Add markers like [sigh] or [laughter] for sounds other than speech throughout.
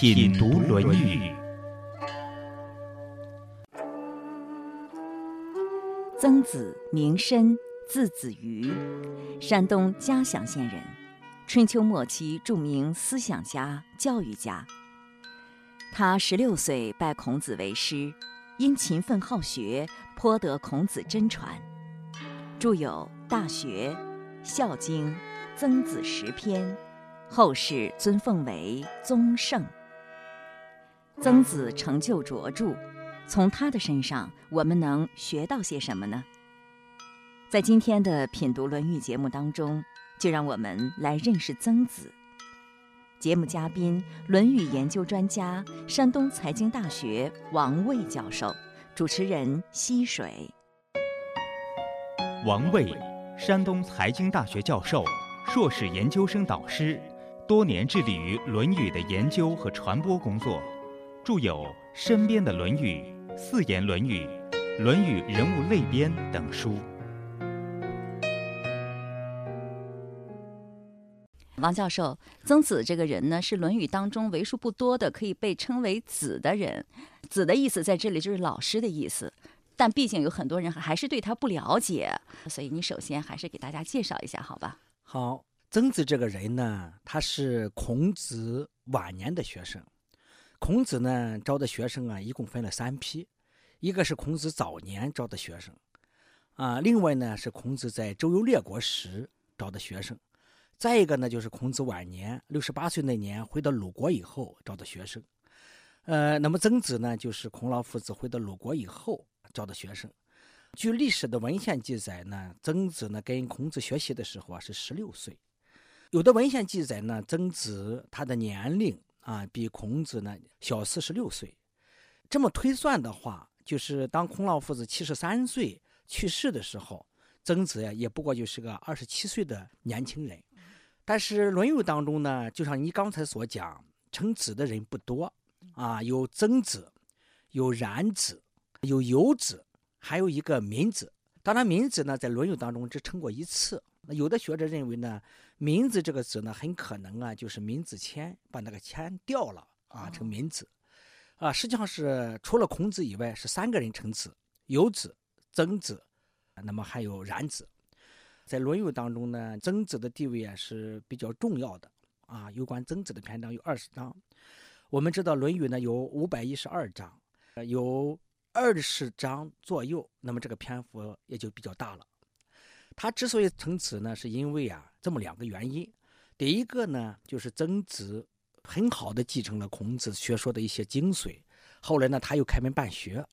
品读《论语》。曾子名申，字子瑜，山东嘉祥县人，春秋末期著名思想家、教育家。他十六岁拜孔子为师，因勤奋好学，颇得孔子真传，著有《大学》《孝经》《曾子十篇》。后世尊奉为宗圣。曾子成就卓著，从他的身上我们能学到些什么呢？在今天的品读《论语》节目当中，就让我们来认识曾子。节目嘉宾：《论语》研究专家、山东财经大学王卫教授，主持人：溪水。王卫，山东财经大学教授、硕士研究生导师。多年致力于《论语》的研究和传播工作，著有《身边的论语》《四言论语》《论语人物类编》等书。王教授，曾子这个人呢，是《论语》当中为数不多的可以被称为“子”的人。“子”的意思在这里就是老师的意思，但毕竟有很多人还是对他不了解，所以你首先还是给大家介绍一下，好吧？好。曾子这个人呢，他是孔子晚年的学生。孔子呢招的学生啊，一共分了三批，一个是孔子早年招的学生，啊，另外呢是孔子在周游列国时招的学生，再一个呢就是孔子晚年六十八岁那年回到鲁国以后招的学生。呃，那么曾子呢，就是孔老夫子回到鲁国以后招的学生。据历史的文献记载呢，曾子呢跟孔子学习的时候啊是十六岁。有的文献记载呢，曾子他的年龄啊比孔子呢小四十六岁。这么推算的话，就是当孔老夫子七十三岁去世的时候，曾子呀也不过就是个二十七岁的年轻人。但是《论语》当中呢，就像你刚才所讲，称子的人不多啊，有曾子，有冉子，有游子，还有一个闵子。当然，闵子呢在《论语》当中只称过一次。那有的学者认为呢。名字这个子呢，很可能啊，就是闵子骞把那个骞掉了啊，成闵子，啊，实际上是除了孔子以外，是三个人称子：有子、曾子，那么还有冉子。在《论语》当中呢，曾子的地位啊是比较重要的啊。有关曾子的篇章有二十章，我们知道《论语》呢有五百一十二章，有二十章左右，那么这个篇幅也就比较大了。他之所以称子呢，是因为啊，这么两个原因。第一个呢，就是曾子很好的继承了孔子学说的一些精髓。后来呢，他又开门办学，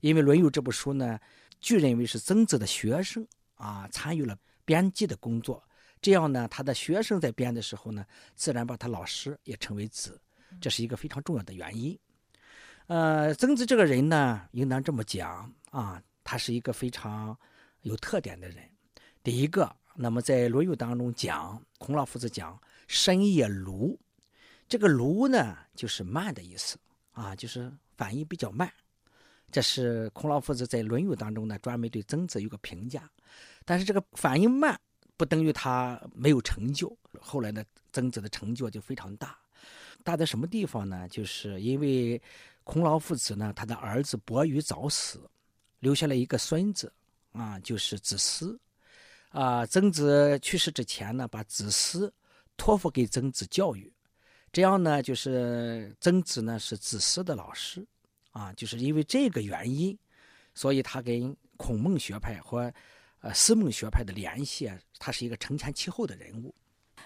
因为《论语》这部书呢，据认为是曾子的学生啊参与了编辑的工作。这样呢，他的学生在编的时候呢，自然把他老师也称为子，这是一个非常重要的原因。呃，曾子这个人呢，应当这么讲啊，他是一个非常有特点的人。第一个，那么在《论语》当中讲，孔老夫子讲“深夜庐”，这个“庐”呢，就是慢的意思啊，就是反应比较慢。这是孔老夫子在《论语》当中呢，专门对曾子有个评价。但是这个反应慢，不等于他没有成就。后来呢，曾子的成就就非常大，大在什么地方呢？就是因为孔老夫子呢，他的儿子伯鱼早死，留下了一个孙子啊，就是子思。啊，曾子去世之前呢，把子思托付给曾子教育，这样呢，就是曾子呢是子思的老师，啊，就是因为这个原因，所以他跟孔孟学派和呃思孟学派的联系啊，他是一个承前启后的人物。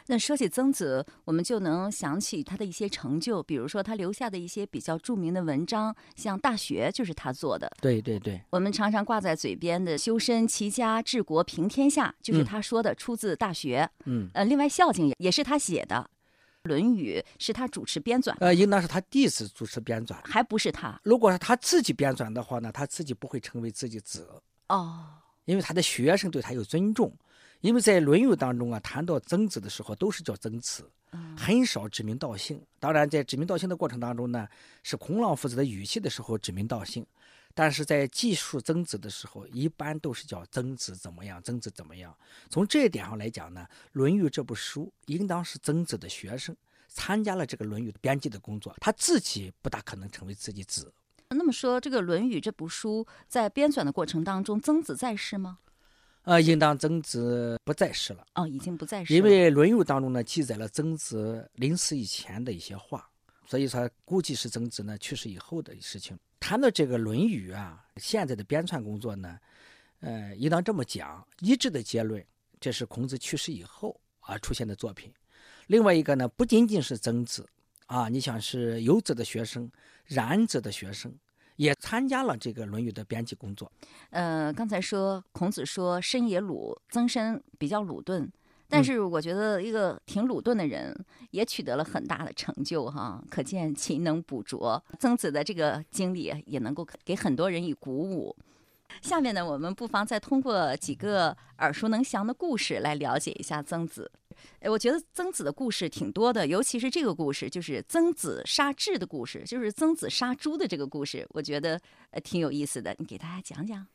那说起曾子，我们就能想起他的一些成就，比如说他留下的一些比较著名的文章，像《大学》就是他做的。对对对，我们常常挂在嘴边的“修身齐家治国平天下”，就是他说的，出自《大学》。嗯，呃，另外《孝经》也也是他写的。论语》是他主持编纂，呃，应当是他弟子主持编纂。还不是他如果是他自己编纂的话呢，他自己不会成为自己子，哦。因为他的学生对他有尊重。因为在《论语》当中啊，谈到曾子的时候，都是叫曾子，嗯很少指名道姓。当然，在指名道姓的过程当中呢，是孔老夫子的语气的时候指名道姓，但是在记述曾子的时候，一般都是叫曾子怎么样，曾子怎么样。从这一点上来讲呢，《论语》这部书应当是曾子的学生参加了这个《论语》编辑的工作，他自己不大可能成为自己子。那么说，这个《论语》这部书在编纂的过程当中，曾子在世吗？呃，应当曾子不在世了。哦，已经不在世了。因为《论语》当中呢记载了曾子临死以前的一些话，所以说估计是曾子呢去世以后的事情。谈到这个《论语》啊，现在的编纂工作呢，呃，应当这么讲，一致的结论，这是孔子去世以后啊出现的作品。另外一个呢，不仅仅是曾子啊，你想是游子的学生、冉子的学生，也参加了这个《论语》的编辑工作。呃，刚才说孔子说申也鲁，曾参比较鲁钝，但是我觉得一个挺鲁钝的人也取得了很大的成就哈，可见勤能补拙。曾子的这个经历也能够给很多人以鼓舞。下面呢，我们不妨再通过几个耳熟能详的故事来了解一下曾子。哎，我觉得曾子的故事挺多的，尤其是这个故事，就是曾子杀彘的故事，就是曾子杀猪的这个故事，我觉得呃挺有意思的。你给大家讲讲。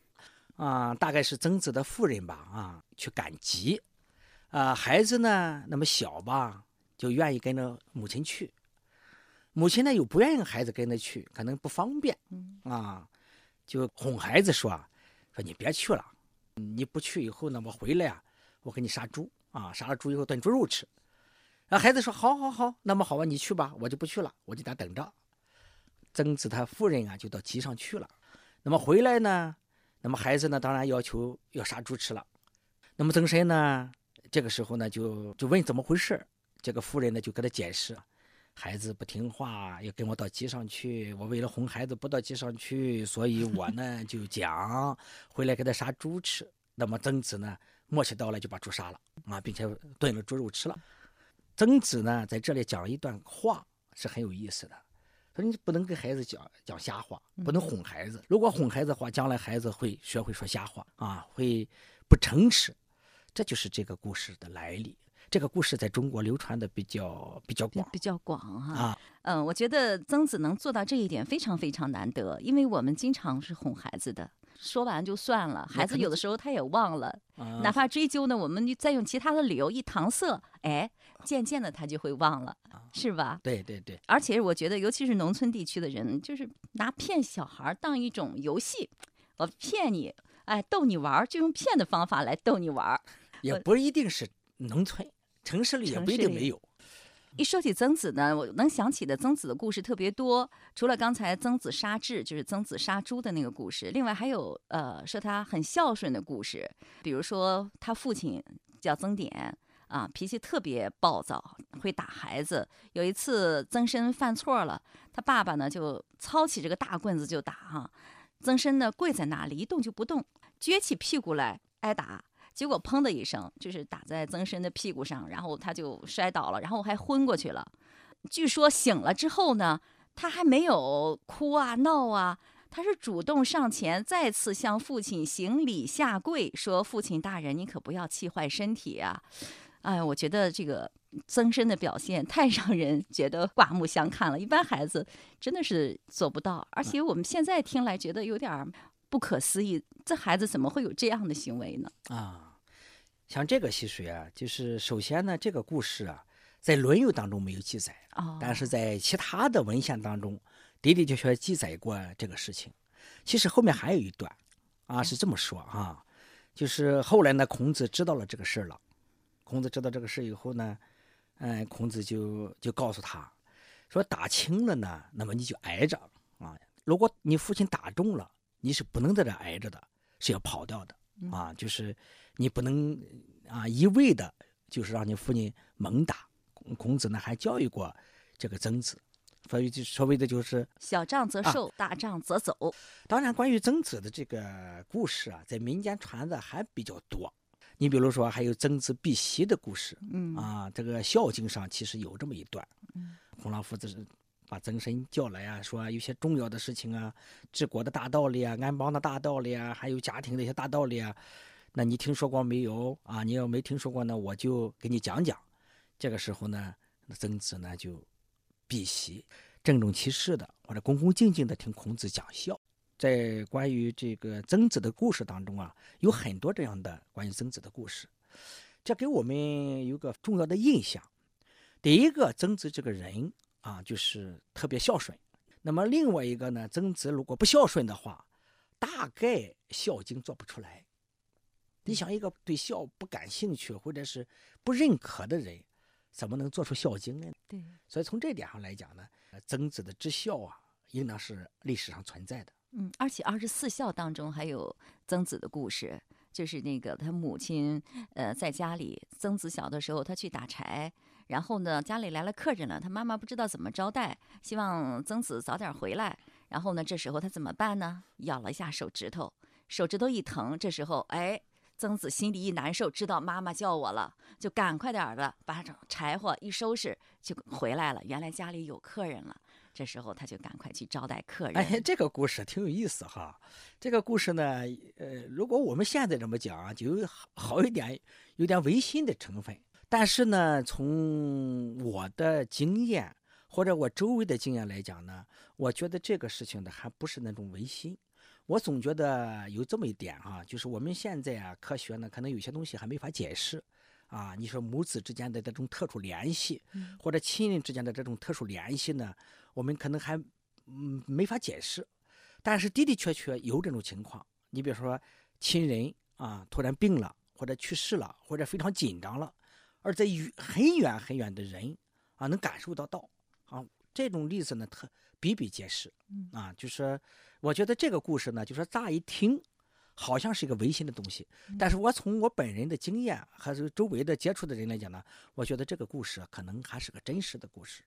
啊，大概是曾子的夫人吧，啊，去赶集，啊，孩子呢那么小吧，就愿意跟着母亲去，母亲呢又不愿意孩子跟着去，可能不方便，嗯啊，就哄孩子说，说你别去了，你不去以后呢，我回来呀、我给你杀猪啊，杀了猪以后炖猪肉吃。然后孩子说好好好，那么好吧，你去吧，我就不去了，我就在等着。曾子他夫人啊，就到集上去了。那么回来呢，那么孩子呢，当然要求要杀猪吃了。那么曾参呢，这个时候呢，就就问怎么回事这个夫人呢，就给他解释，孩子不听话，要跟我到集上去。我为了哄孩子不到集上去，所以我呢就讲回来给他杀猪吃。那么曾子呢，默契到了就把猪杀了啊，并且炖了猪肉吃了。曾子呢，在这里讲了一段话是很有意思的。说你不能跟孩子讲讲瞎话，不能哄孩子。如果哄孩子的话，将来孩子会学会说瞎话啊，会不诚实。这就是这个故事的来历。这个故事在中国流传的比较比较广比较广哈。啊。嗯，我觉得曾子能做到这一点非常非常难得，因为我们经常是哄孩子的，说完就算了，孩子有的时候他也忘了，啊哪怕追究呢，我们就再用其他的理由一搪塞，哎，渐渐的他就会忘了，是吧？对对对，而且我觉得，尤其是农村地区的人，就是拿骗小孩儿当一种游戏，我骗你，哎，逗你玩儿，就用骗的方法来逗你玩儿。也不一定是农村，城市里也不一定没有。一说起曾子呢，我能想起的曾子的故事特别多。除了刚才曾子杀彘，就是曾子杀猪的那个故事，另外还有呃说他很孝顺的故事，比如说他父亲叫曾点啊，脾气特别暴躁，会打孩子。有一次曾参犯错了，他爸爸呢就操起这个大棍子就打哈、曾参呢跪在那里一动就不动，撅起屁股来挨打。结果砰的一声，就是打在曾参的屁股上，然后他就摔倒了，然后还昏过去了。据说醒了之后呢，他还没有哭啊闹啊，他是主动上前，再次向父亲行礼下跪，说：“父亲大人，你可不要气坏身体啊！”哎，我觉得这个曾参的表现太让人觉得刮目相看了，一般孩子真的是做不到，而且我们现在听来觉得有点不可思议，这孩子怎么会有这样的行为呢？啊，像这个习水啊，就是首先呢，这个故事啊，在《论语》当中没有记载，哦，但是在其他的文献当中，的的确确记载过这个事情。其实后面还有一段，啊，是这么说啊，就是后来呢，孔子知道了这个事儿了。孔子知道这个事以后呢，嗯，孔子就就告诉他，说打轻了呢，那么你就挨着啊。如果你父亲打中了，你是不能在这挨着的，是要跑掉的啊。就是你不能啊一味的，就是让你父亲猛打。孔孔子呢还教育过这个曾子，所以就所谓的就是，小仗则啊受，大仗则走。当然关于曾子的这个故事啊，在民间传的还比较多。你比如说，还有曾子避席的故事，嗯啊，这个《孝经》上其实有这么一段，嗯孔老夫子把曾参叫来啊，说有些重要的事情啊，治国的大道理啊，安邦的大道理啊，还有家庭的一些大道理啊，那你听说过没有啊？你要没听说过呢，我就给你讲讲。这个时候呢，曾子呢就避席，郑重其事的或者恭恭敬敬的听孔子讲孝。在关于这个曾子的故事当中啊，有很多这样的关于曾子的故事，这给我们有个重要的印象。第一个，曾子这个人啊，就是特别孝顺。那么另外一个呢，曾子如果不孝顺的话，大概《孝经》做不出来。你想，一个对孝不感兴趣或者是不认可的人，怎么能做出《孝经》呢？对，所以从这点上来讲呢，呃曾子的知孝啊，应当是历史上存在的。嗯，而且二十四孝当中还有曾子的故事，就是那个他母亲，呃，在家里，曾子小的时候他去打柴，然后呢家里来了客人了，他妈妈不知道怎么招待，希望曾子早点回来，然后呢这时候他怎么办呢？咬了一下手指头，手指头一疼，这时候哎。曾子心里一难受，知道妈妈叫我了，就赶快点儿的把柴火一收拾，就回来了。原来家里有客人了，这时候他就赶快去招待客人。哎，这个故事挺有意思哈。这个故事呢，呃，如果我们现在这么讲啊，就有好好一点，有点违心的成分。但是呢，从我的经验或者我周围的经验来讲呢，我觉得这个事情呢，还不是那种违心。我总觉得有这么一点哈、就是我们现在啊，科学呢，可能有些东西还没法解释。啊，你说母子之间的这种特殊联系，或者亲人之间的这种特殊联系呢，我们可能还嗯没法解释，但是的的确确有这种情况。你比如说亲人啊突然病了，或者去世了，或者非常紧张了，而在远很远很远的人啊能感受得到啊，这种例子呢特比比皆是啊。就是我觉得这个故事呢，就说乍一听。好像是一个违心的东西，但是我从我本人的经验还是周围的接触的人来讲呢，我觉得这个故事可能还是个真实的故事，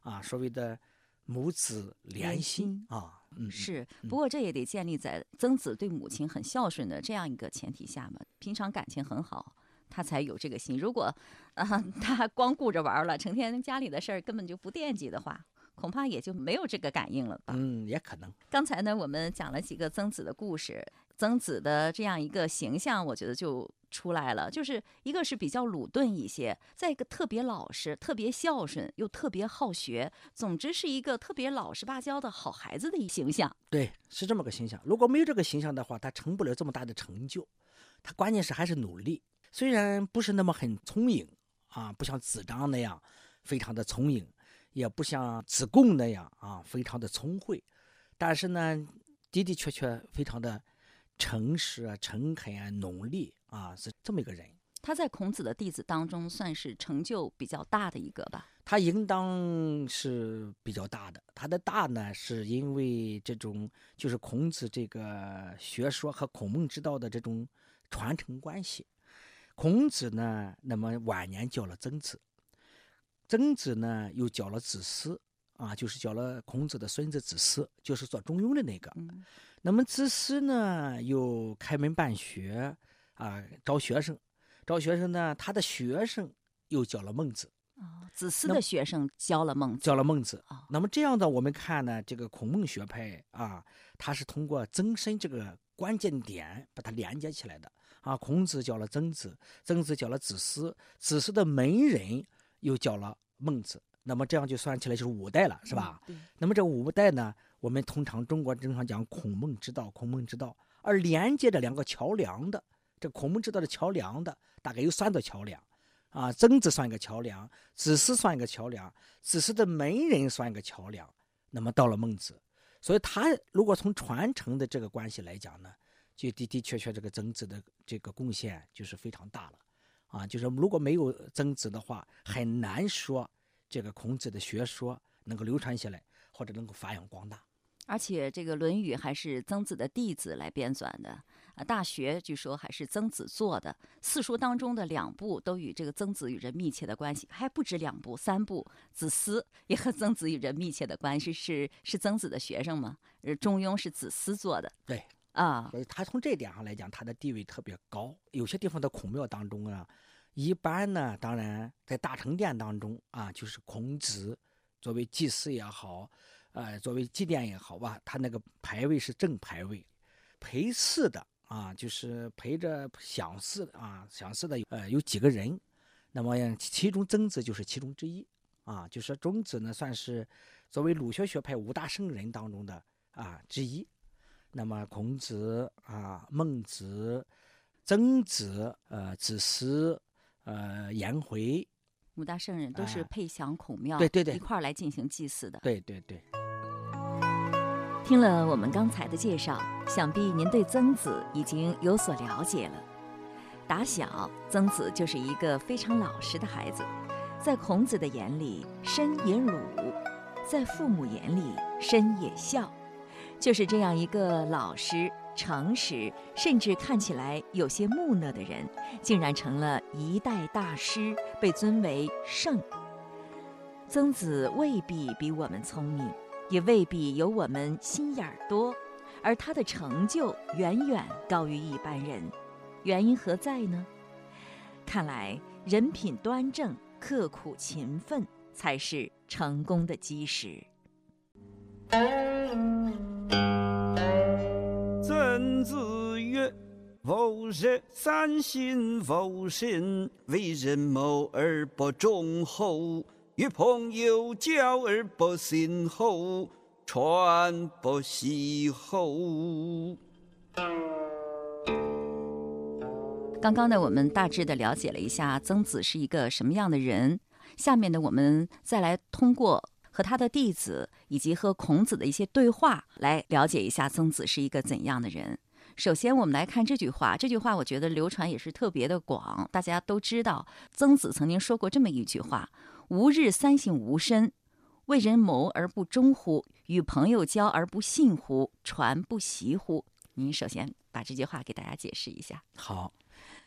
啊，所谓的母子连心啊，嗯，是，不过这也得建立在曾子对母亲很孝顺的这样一个前提下嘛，平常感情很好，他才有这个心。如果啊、他光顾着玩了，成天家里的事儿根本就不惦记的话，恐怕也就没有这个感应了吧。嗯，也可能。刚才呢，我们讲了几个曾子的故事，曾子的这样一个形象，我觉得就出来了，就是一个是比较鲁钝一些，再一个特别老实、特别孝顺，又特别好学，总之是一个特别老实巴交的好孩子的一形象。对，是这么个形象。如果没有这个形象的话，他成不了这么大的成就。他关键是还是努力，虽然不是那么很聪颖啊，不像子张那样非常的聪颖，也不像子贡那样啊非常的聪慧，但是呢，的的确确非常的诚实啊、诚恳啊、努力啊，是这么一个人。他在孔子的弟子当中算是成就比较大的一个吧。他应当是比较大的，他的大呢，是因为这种就是孔子这个学说和孔孟之道的这种传承关系。孔子呢，那么晚年教了曾子，曾子呢又教了子思啊，就是教了孔子的孙子子思，就是做中庸的那个。嗯那么子思呢，又开门办学啊，招学生，招学生呢，他的学生又教了孟子。哦，子思的学生教了孟子。教了孟子哦。那么这样的，我们看呢，这个孔孟学派啊，它是通过曾参这个关键点把它连接起来的啊。孔子教了曾子，曾子教了子思，子思的门人又教了孟子。那么这样就算起来就是五代了，是吧？嗯？那么这五代呢，我们通常中国经常讲孔孟之道，孔孟之道，而连接着两个桥梁的，这孔孟之道的桥梁的，大概有三座桥梁，啊，曾子算一个桥梁，子思算一个桥梁，子思的门人算一个桥梁，那么到了孟子，所以他如果从传承的这个关系来讲呢，就的的确确这个曾子的这个贡献就是非常大了，啊，就是如果没有曾子的话，很难说这个孔子的学说能够流传下来，或者能够发扬光大。而且这个《论语》还是曾子的弟子来编纂的啊，《大学》据说还是曾子做的。四书当中的两部都与这个曾子与人密切的关系，还不止两部，三部。子思也和曾子与人密切的关系，是是曾子的学生吗？呃，《中庸》是子思做的。对，啊，所以他从这一点上来讲，他的地位特别高。有些地方的孔庙当中啊，一般呢，当然在大成殿当中啊，就是孔子作为祭祀也好，呃，作为祭奠也好吧，他那个牌位是正牌位，陪祀的啊，就是陪着享祀啊，享祀的呃有几个人，那么其中曾子就是其中之一啊，就是曾子呢算是作为儒学学派五大圣人当中的啊之一。那么孔子啊、孟子、曾子、呃子思、呃颜回，五大圣人都是哎配享孔庙，对对对一块儿来进行祭祀的。对对对，听了我们刚才的介绍，想必您对曾子已经有所了解了。打小，曾子就是一个非常老实的孩子，在孔子的眼里，身也鲁；在父母眼里，身也孝。就是这样一个老实、诚实，甚至看起来有些木讷的人，竟然成了一代大师，被尊为圣。曾子未必比我们聪明，也未必有我们心眼儿多，而他的成就远远高于一般人。原因何在呢？看来人品端正、刻苦勤奋才是成功的基石。子曰：“吾日三省吾身：为人谋而不忠厚，与朋友交而不信厚，传不习厚。”刚刚呢，我们大致的了解了一下曾子是一个什么样的人。下面呢，我们再来通过和他的弟子以及和孔子的一些对话，来了解一下曾子是一个怎样的人。首先，我们来看这句话。这句话我觉得流传也是特别的广，大家都知道。曾子曾经说过这么一句话：“吾日三省吾身：为人谋而不忠乎？与朋友交而不信乎？传不习乎？”您首先把这句话给大家解释一下。好，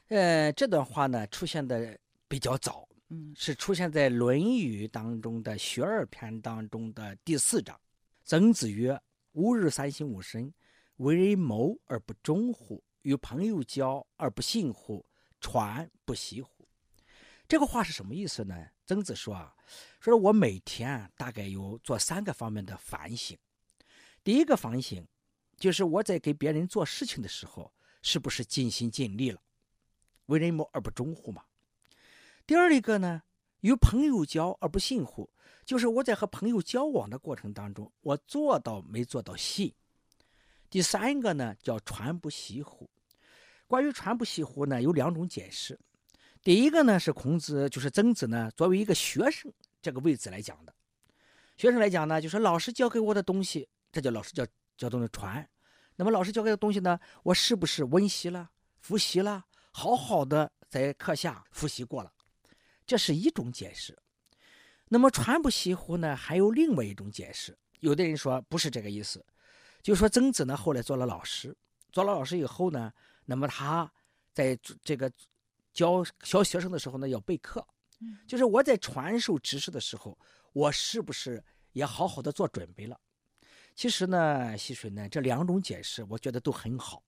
呃，这段话呢出现的比较早，嗯是出现在《论语》当中的《学而篇》当中的第四章。曾子曰：“吾日三省吾身：为人谋而不忠乎？与朋友交而不信乎？传不习乎？”这个话是什么意思呢？曾子说啊，说我每天大概有做三个方面的反省。第一个反省，就是我在给别人做事情的时候，是不是尽心尽力了？为人谋而不忠乎嘛。第二一个呢，与朋友交而不信乎，就是我在和朋友交往的过程当中，我做到没做到信。第三个呢，叫传不习乎。关于传不习乎呢，有两种解释。第一个呢，是孔子，就是曾子呢，作为一个学生这个位置来讲的。学生来讲呢，就是老师教给我的东西，这叫老师教教东西传。那么老师教给的东西呢，我是不是温习了、复习了，好好的在课下复习过了？这是一种解释。那么传不习乎呢，还有另外一种解释。有的人说不是这个意思，就说曾子呢后来做了老师，做了老师以后呢，那么他在这个教教学生的时候呢要备课，就是我在传授知识的时候，我是不是也好好的做准备了？其实呢，溪水呢这两种解释，我觉得都很好。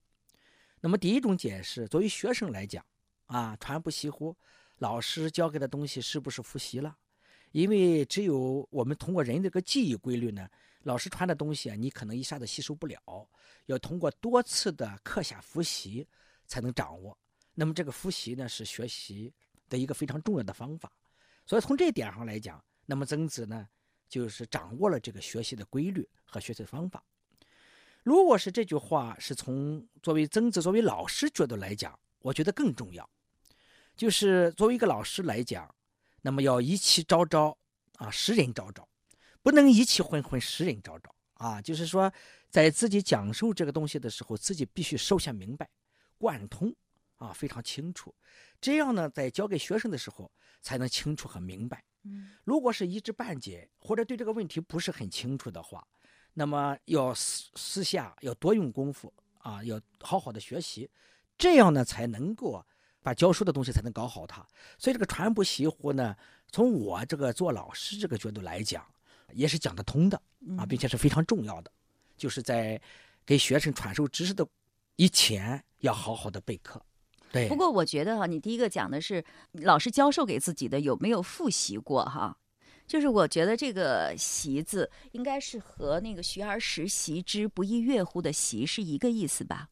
那么第一种解释，作为学生来讲，啊，传不习乎，老师教给的东西是不是复习了？因为只有我们通过人这个记忆规律呢，老师传的东西啊，你可能一下子吸收不了，要通过多次的课下复习才能掌握。那么这个复习呢，是学习的一个非常重要的方法。所以从这点上来讲，那么曾子呢，就是掌握了这个学习的规律和学习的方法。如果是这句话是从作为曾子作为老师角度来讲，我觉得更重要。就是作为一个老师来讲，那么要一气昭昭啊，识人昭昭，不能一气昏昏，识人昭昭啊。就是说，在自己讲授这个东西的时候，自己必须首先明白、贯通啊，非常清楚。这样呢，在教给学生的时候，才能清楚和明白。嗯如果是一知半解，或者对这个问题不是很清楚的话，那么要私私下要多用功夫啊，要好好的学习，这样呢才能够把教书的东西才能搞好它。所以这个传不习乎呢，从我这个做老师这个角度来讲，也是讲得通的啊，并且是非常重要的。就是在给学生传授知识的以前要好好的备课。对，不过我觉得哈，你第一个讲的是老师教授给自己的有没有复习过哈？就是我觉得这个“习”字应该是和那个“学而时习之，不亦说乎”的“习”是一个意思吧？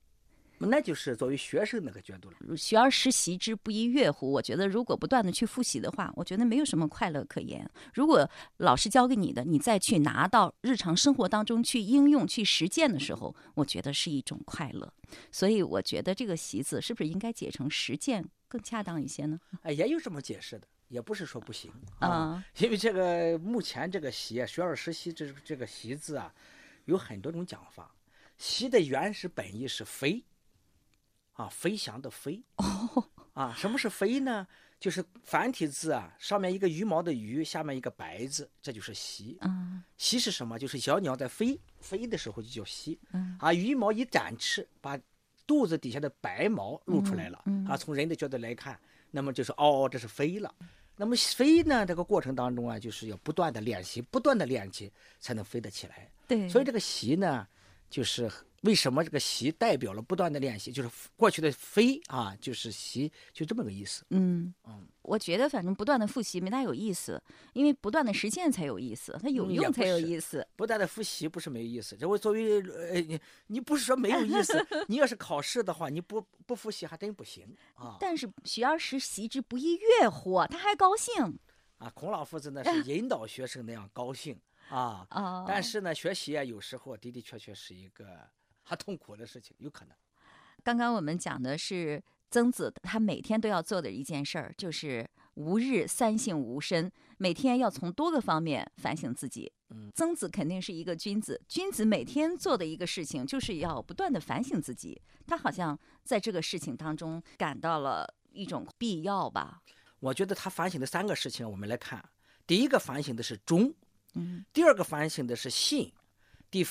那就是作为学生那个角度了。学而时习之，不亦乐乎？我觉得如果不断的去复习的话，我觉得没有什么快乐可言。如果老师教给你的，你再去拿到日常生活当中去应用、去实践的时候，我觉得是一种快乐。所以我觉得这个“习”字是不是应该解成实践更恰当一些呢？哎，也有这么解释的，也不是说不行啊。因为这个目前这个“习”学而时习这这个“习”字啊，有很多种讲法。“习”的原始本意是飞。啊，飞翔的飞哦，[laughs] 啊，什么是飞呢？就是繁体字啊，上面一个羽毛的羽，下面一个白字，这就是习。嗯，习是什么？就是小鸟在飞飞的时候就叫习。嗯，啊，羽毛一展翅，把肚子底下的白毛露出来了。嗯，啊，从人的角度来看，那么就是嗷嗷，这是飞了。那么飞呢？这个过程当中啊，就是要不断的练习，不断的练习才能飞得起来。对，所以这个习呢，就是。为什么这个习代表了不断的练习？就是过去的非啊，就是习，就这么个意思。嗯嗯，我觉得反正不断的复习没大有意思，因为不断的实践才有意思，它有用才有意思。不断的复习不是没有意思，这我作为呃你你不是说没有意思，[laughs] 你要是考试的话，你不不复习还真不行啊。但是学而时习之，不亦乐乎？他还高兴啊！孔老夫子呢 [laughs] 是引导学生那样高兴啊啊！但是呢，学习啊有时候的的确确是一个。他痛苦的事情有可能。刚刚我们讲的是曾子，他每天都要做的一件事儿，就是吾日三省吾身，每天要从多个方面反省自己。嗯，曾子肯定是一个君子，君子每天做的一个事情，就是要不断的反省自己。他好像在这个事情当中感到了一种必要吧？我觉得他反省的三个事情，我们来看，第一个反省的是忠，嗯，第二个反省的是信，第。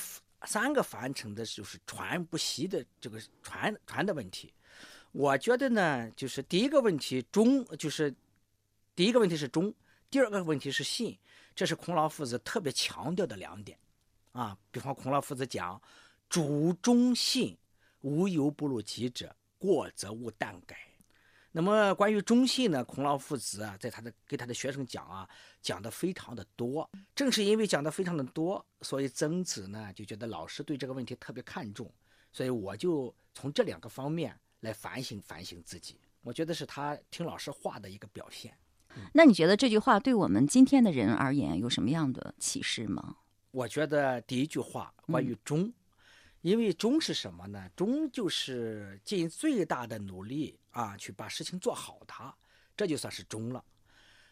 三个凡成的就是传不习的这个传传的问题，我觉得呢，就是第一个问题忠，就是第一个问题是忠，第二个问题是信，这是孔老夫子特别强调的两点啊。比方孔老夫子讲：“主忠信，无由不如己者，过则勿惮改。”那么关于忠信呢，孔老夫子啊，在他的给他的学生讲啊，讲的非常的多。正是因为讲的非常的多，所以曾子呢就觉得老师对这个问题特别看重，所以我就从这两个方面来反省反省自己。我觉得是他听老师话的一个表现。那你觉得这句话对我们今天的人而言有什么样的启示吗？我觉得第一句话关于忠。因为忠是什么呢？忠就是尽最大的努力啊，去把事情做好，它这就算是忠了。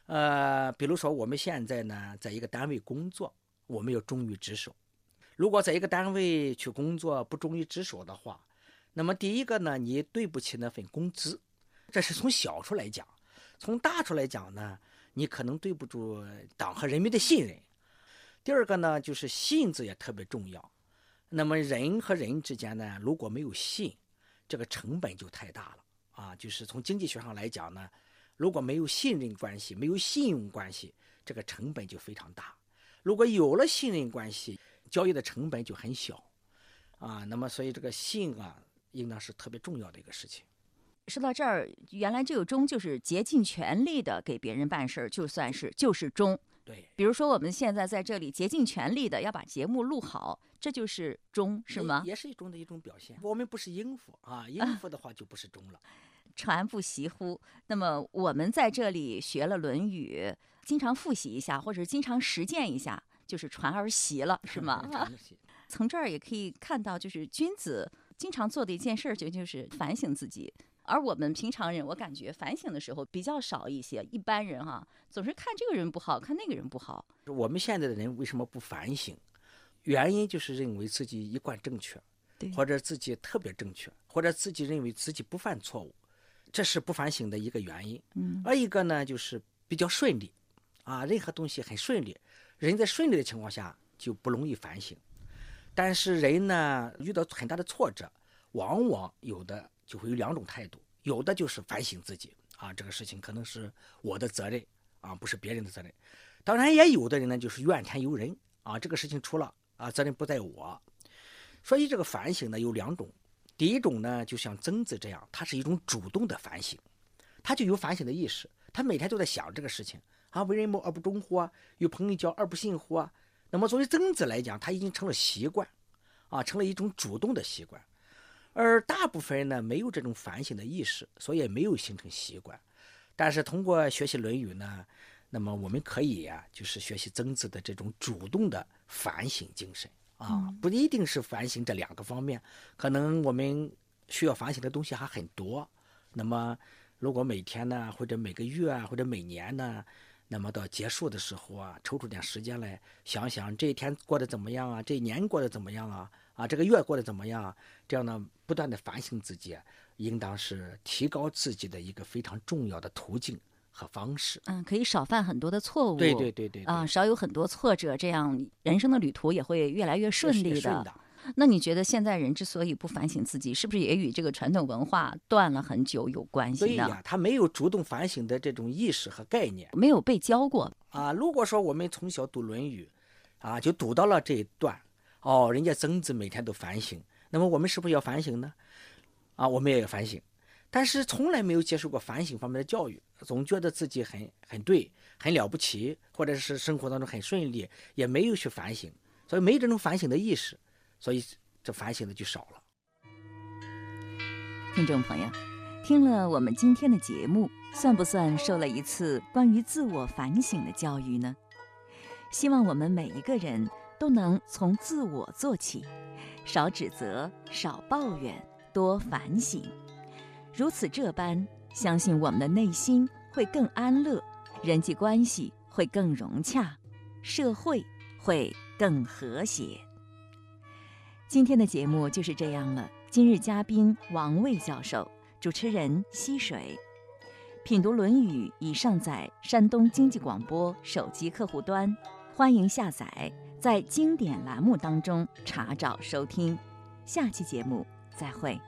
呃，比如说我们现在呢，在一个单位工作，我们要忠于职守。如果在一个单位去工作不忠于职守的话，那么第一个呢，你对不起那份工资，这是从小处来讲；从大处来讲呢，你可能对不住党和人民的信任。第二个呢，就是信字也特别重要。那么人和人之间呢，如果没有信，这个成本就太大了啊！就是从经济学上来讲呢，如果没有信任关系，没有信用关系，这个成本就非常大。如果有了信任关系，交易的成本就很小啊。那么所以这个信啊，应当是特别重要的一个事情。说到这儿，原来这个忠就是竭尽全力的给别人办事儿，就算是就是忠。对，比如说我们现在在这里竭尽全力的要把节目录好，这就是忠，是吗？也是一种的一种表现。我们不是应付啊，应付的话就不是忠了。[laughs] 传不习乎？那么我们在这里学了《论语》，经常复习一下，或者经常实践一下，就是传而习了，是吗？[laughs] 从这儿也可以看到，就是君子经常做的一件事儿，就就是反省自己。而我们平常人，我感觉反省的时候比较少一些。一般人哈，总是看这个人不好，看那个人不好。我们现在的人为什么不反省？原因就是认为自己一贯正确，或者自己特别正确，或者自己认为自己不犯错误，这是不反省的一个原因。嗯。而一个呢，就是比较顺利，啊，任何东西很顺利，人在顺利的情况下就不容易反省。但是人呢，遇到很大的挫折，往往有的。就会有两种态度，有的就是反省自己啊，这个事情可能是我的责任啊，不是别人的责任。当然，也有的人呢，就是怨天尤人啊，这个事情出了啊，责任不在我。所以这个反省呢有两种，第一种呢，就像曾子这样，他是一种主动的反省，他就有反省的意识，他每天都在想这个事情啊，为人谋而不忠乎啊？有朋友交而不信乎？那么作为曾子来讲，他已经成了习惯，啊，成了一种主动的习惯。而大部分人呢，没有这种反省的意识，所以也没有形成习惯。但是通过学习《论语》呢，那么我们可以呀，就是学习曾子的这种主动的反省精神。啊，不一定是反省这两个方面，可能我们需要反省的东西还很多。那么，如果每天呢，或者每个月啊，或者每年呢，那么到结束的时候啊，抽出点时间来想想这一天过得怎么样啊，这一年过得怎么样啊，啊，这个月过得怎么样？啊这样呢，不断的反省自己，应当是提高自己的一个非常重要的途径。和方式，嗯，可以少犯很多的错误，对对对对，啊，少有很多挫折，这样人生的旅途也会越来越顺利的。那你觉得现在人之所以不反省自己，是不是也与这个传统文化断了很久有关系呢？对呀，他没有主动反省的这种意识和概念，没有被教过啊。如果说我们从小读《论语》，啊，就读到了这一段，哦，人家曾子每天都反省，那么我们是不是要反省呢？啊，我们也要反省。但是从来没有接受过反省方面的教育，总觉得自己很很对，很了不起，或者是生活当中很顺利，也没有去反省，所以没有这种反省的意识，所以这反省的就少了。听众朋友，听了我们今天的节目，算不算受了一次关于自我反省的教育呢？希望我们每一个人都能从自我做起，少指责，少抱怨，多反省。如此这般，相信我们的内心会更安乐，人际关系会更融洽，社会会更和谐。今天的节目就是这样了。今日嘉宾王卫教授，主持人溪水。品读《论语》已上载山东经济广播手机客户端，欢迎下载，在经典栏目当中查找收听。下期节目再会。